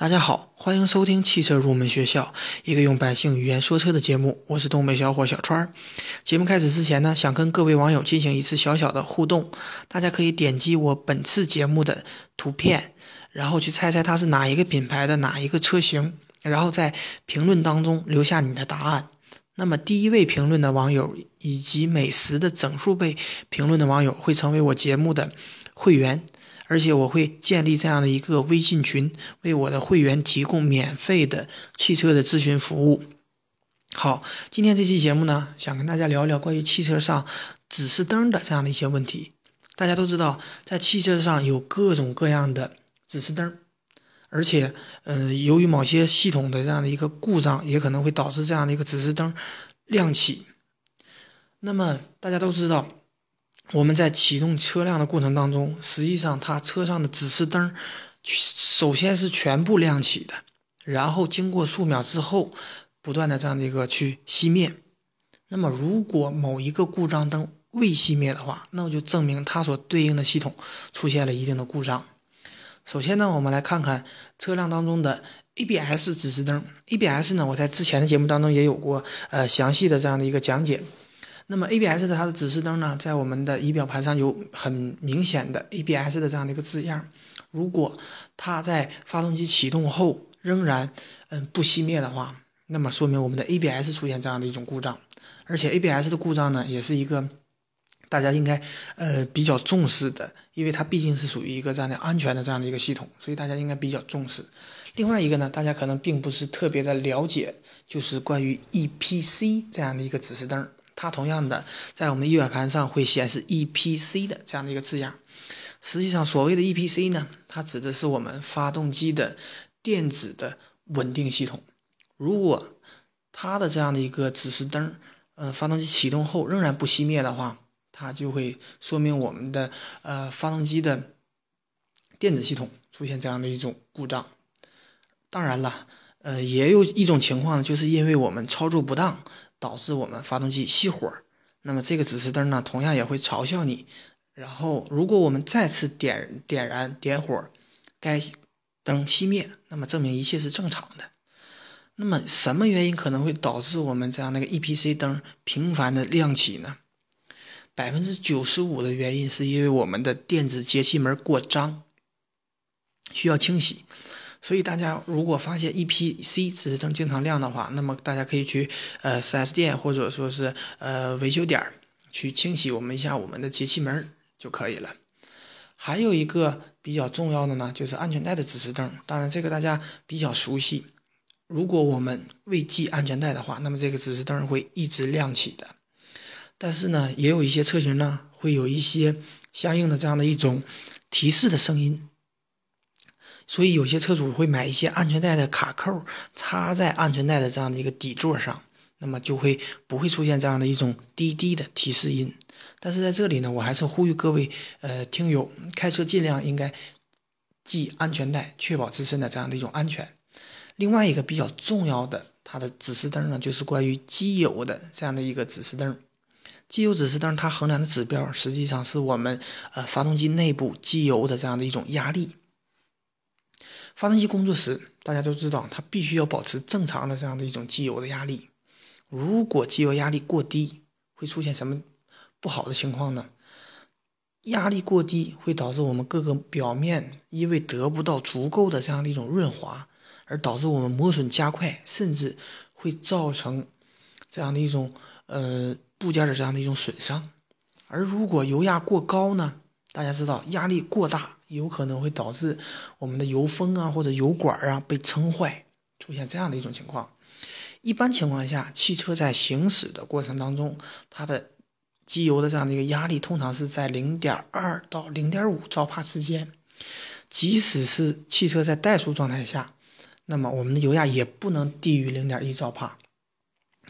大家好，欢迎收听汽车入门学校，一个用百姓语言说车的节目。我是东北小伙小川。节目开始之前呢，想跟各位网友进行一次小小的互动。大家可以点击我本次节目的图片，然后去猜猜它是哪一个品牌的哪一个车型，然后在评论当中留下你的答案。那么第一位评论的网友以及每十的整数倍评论的网友会成为我节目的会员。而且我会建立这样的一个微信群，为我的会员提供免费的汽车的咨询服务。好，今天这期节目呢，想跟大家聊聊关于汽车上指示灯的这样的一些问题。大家都知道，在汽车上有各种各样的指示灯，而且，呃，由于某些系统的这样的一个故障，也可能会导致这样的一个指示灯亮起。那么大家都知道。我们在启动车辆的过程当中，实际上它车上的指示灯，首先是全部亮起的，然后经过数秒之后，不断的这样的一个去熄灭。那么如果某一个故障灯未熄灭的话，那么就证明它所对应的系统出现了一定的故障。首先呢，我们来看看车辆当中的 ABS 指示灯。ABS 呢，我在之前的节目当中也有过呃详细的这样的一个讲解。那么 ABS 的它的指示灯呢，在我们的仪表盘上有很明显的 ABS 的这样的一个字样。如果它在发动机启动后仍然嗯不熄灭的话，那么说明我们的 ABS 出现这样的一种故障。而且 ABS 的故障呢，也是一个大家应该呃比较重视的，因为它毕竟是属于一个这样的安全的这样的一个系统，所以大家应该比较重视。另外一个呢，大家可能并不是特别的了解，就是关于 EPC 这样的一个指示灯。它同样的，在我们仪表盘上会显示 EPC 的这样的一个字样。实际上，所谓的 EPC 呢，它指的是我们发动机的电子的稳定系统。如果它的这样的一个指示灯，呃，发动机启动后仍然不熄灭的话，它就会说明我们的呃发动机的电子系统出现这样的一种故障。当然了，呃，也有一种情况，就是因为我们操作不当。导致我们发动机熄火，那么这个指示灯呢，同样也会嘲笑你。然后，如果我们再次点点燃点火，该灯熄灭，那么证明一切是正常的。那么，什么原因可能会导致我们这样那个 EPC 灯频繁的亮起呢？百分之九十五的原因是因为我们的电子节气门过脏，需要清洗。所以大家如果发现 EPC 指示灯经常亮的话，那么大家可以去呃 4S 店或者说是呃维修点儿去清洗我们一下我们的节气门就可以了。还有一个比较重要的呢，就是安全带的指示灯。当然这个大家比较熟悉。如果我们未系安全带的话，那么这个指示灯会一直亮起的。但是呢，也有一些车型呢会有一些相应的这样的一种提示的声音。所以有些车主会买一些安全带的卡扣，插在安全带的这样的一个底座上，那么就会不会出现这样的一种滴滴的提示音。但是在这里呢，我还是呼吁各位呃听友开车尽量应该系安全带，确保自身的这样的一种安全。另外一个比较重要的它的指示灯呢，就是关于机油的这样的一个指示灯。机油指示灯它衡量的指标实际上是我们呃发动机内部机油的这样的一种压力。发动机工作时，大家都知道，它必须要保持正常的这样的一种机油的压力。如果机油压力过低，会出现什么不好的情况呢？压力过低会导致我们各个表面因为得不到足够的这样的一种润滑，而导致我们磨损加快，甚至会造成这样的一种呃部件的这样的一种损伤。而如果油压过高呢？大家知道，压力过大。有可能会导致我们的油封啊或者油管啊被撑坏，出现这样的一种情况。一般情况下，汽车在行驶的过程当中，它的机油的这样的一个压力通常是在零点二到零点五兆帕之间。即使是汽车在怠速状态下，那么我们的油压也不能低于零点一兆帕。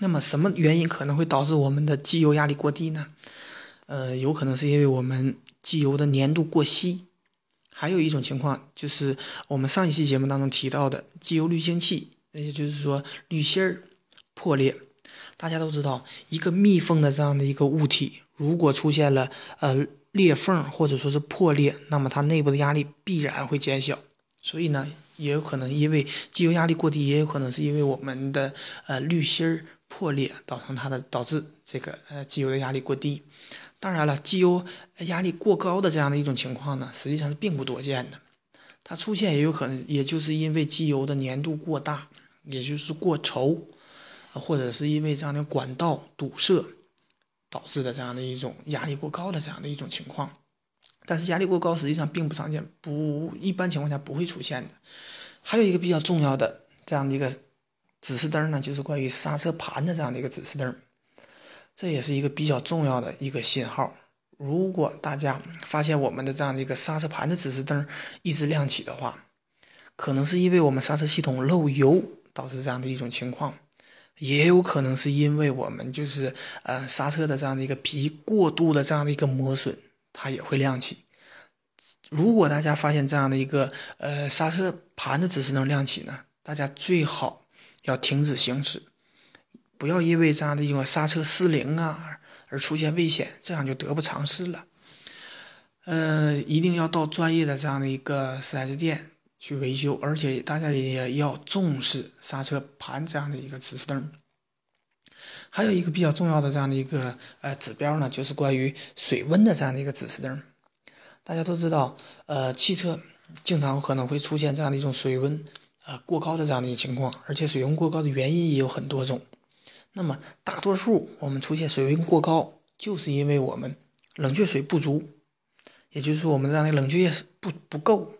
那么什么原因可能会导致我们的机油压力过低呢？呃，有可能是因为我们机油的粘度过稀。还有一种情况就是我们上一期节目当中提到的机油滤清器，也就是说滤芯儿破裂。大家都知道，一个密封的这样的一个物体，如果出现了呃裂缝或者说是破裂，那么它内部的压力必然会减小。所以呢，也有可能因为机油压力过低，也有可能是因为我们的呃滤芯儿破裂，造成它的导致这个呃机油的压力过低。当然了，机油压力过高的这样的一种情况呢，实际上是并不多见的。它出现也有可能，也就是因为机油的粘度过大，也就是过稠，或者是因为这样的管道堵塞导致的这样的一种压力过高的这样的一种情况。但是压力过高实际上并不常见，不一般情况下不会出现的。还有一个比较重要的这样的一个指示灯呢，就是关于刹车盘的这样的一个指示灯，这也是一个比较重要的一个信号。如果大家发现我们的这样的一个刹车盘的指示灯一直亮起的话，可能是因为我们刹车系统漏油导致这样的一种情况，也有可能是因为我们就是呃刹车的这样的一个皮过度的这样的一个磨损。它也会亮起。如果大家发现这样的一个呃刹车盘的指示灯亮起呢，大家最好要停止行驶，不要因为这样的一个刹车失灵啊而出现危险，这样就得不偿失了。呃，一定要到专业的这样的一个 4S 店去维修，而且大家也要重视刹车盘这样的一个指示灯。还有一个比较重要的这样的一个呃指标呢，就是关于水温的这样的一个指示灯。大家都知道，呃，汽车经常可能会出现这样的一种水温呃过高的这样的一情况，而且水温过高的原因也有很多种。那么大多数我们出现水温过高，就是因为我们冷却水不足，也就是说我们这样的冷却液不不够。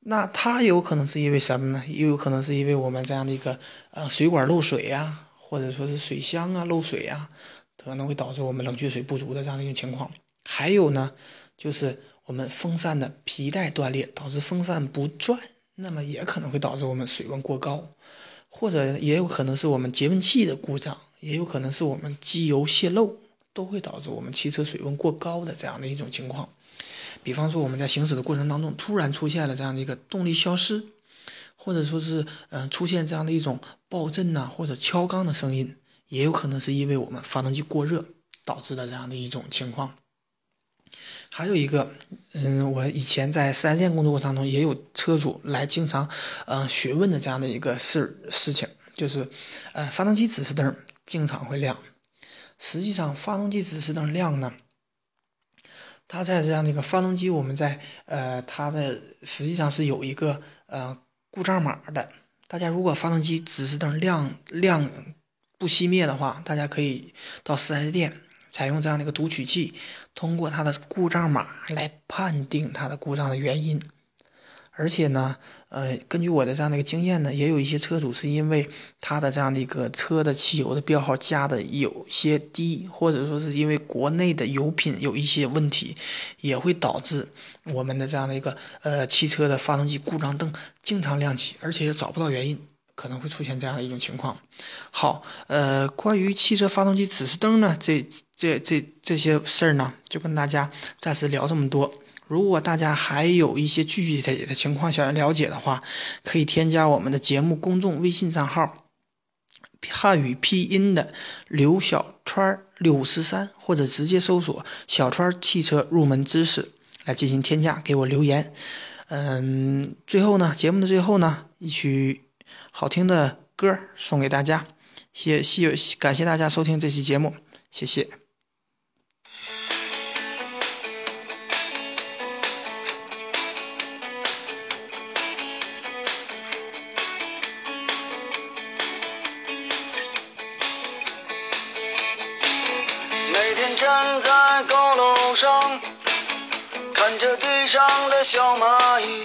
那它有可能是因为什么呢？又有可能是因为我们这样的一个呃水管漏水呀。或者说是水箱啊漏水啊，可能会导致我们冷却水不足的这样的一种情况。还有呢，就是我们风扇的皮带断裂，导致风扇不转，那么也可能会导致我们水温过高。或者也有可能是我们节温器的故障，也有可能是我们机油泄漏，都会导致我们汽车水温过高的这样的一种情况。比方说我们在行驶的过程当中，突然出现了这样的一个动力消失。或者说是，嗯，出现这样的一种爆震呐，或者敲缸的声音，也有可能是因为我们发动机过热导致的这样的一种情况。还有一个，嗯，我以前在四 S 店工作过程当中，也有车主来经常，嗯，询问的这样的一个事事情，就是，呃，发动机指示灯经常会亮。实际上，发动机指示灯亮呢，它在这样的一个发动机，我们在，呃，它的实际上是有一个，呃。故障码的，大家如果发动机指示灯亮亮不熄灭的话，大家可以到 4S 店采用这样的一个读取器，通过它的故障码来判定它的故障的原因。而且呢，呃，根据我的这样的一个经验呢，也有一些车主是因为他的这样的一个车的汽油的标号加的有些低，或者说是因为国内的油品有一些问题，也会导致我们的这样的一个呃汽车的发动机故障灯经常亮起，而且也找不到原因，可能会出现这样的一种情况。好，呃，关于汽车发动机指示灯呢，这这这这些事儿呢，就跟大家暂时聊这么多。如果大家还有一些具体的情况想要了解的话，可以添加我们的节目公众微信账号“汉语拼音的刘小川六五四三”，或者直接搜索“小川汽车入门知识”来进行添加，给我留言。嗯，最后呢，节目的最后呢，一曲好听的歌送给大家，谢谢感谢大家收听这期节目，谢谢。每天站在高楼上，看着地上的小蚂蚁，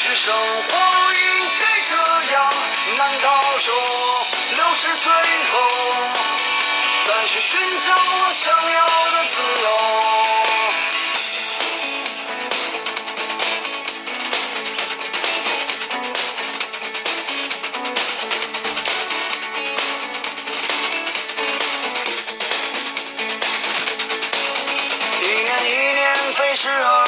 也许生活应该这样，难道说六十岁后再去寻找我想要的自由？一年一年飞逝而，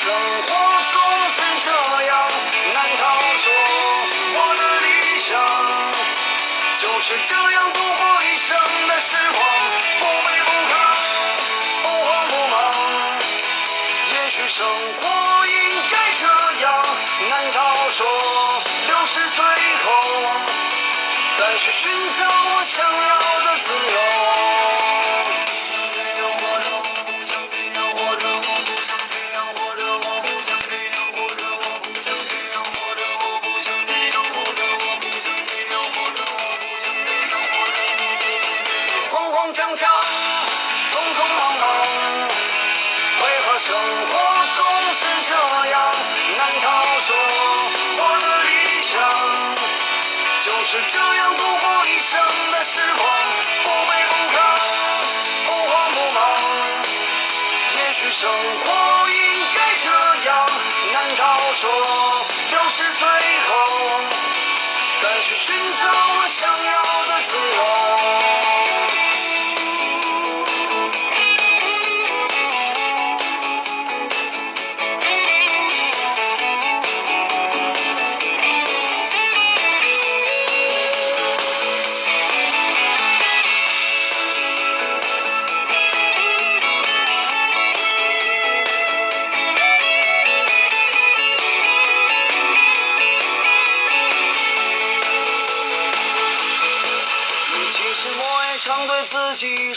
生活中再去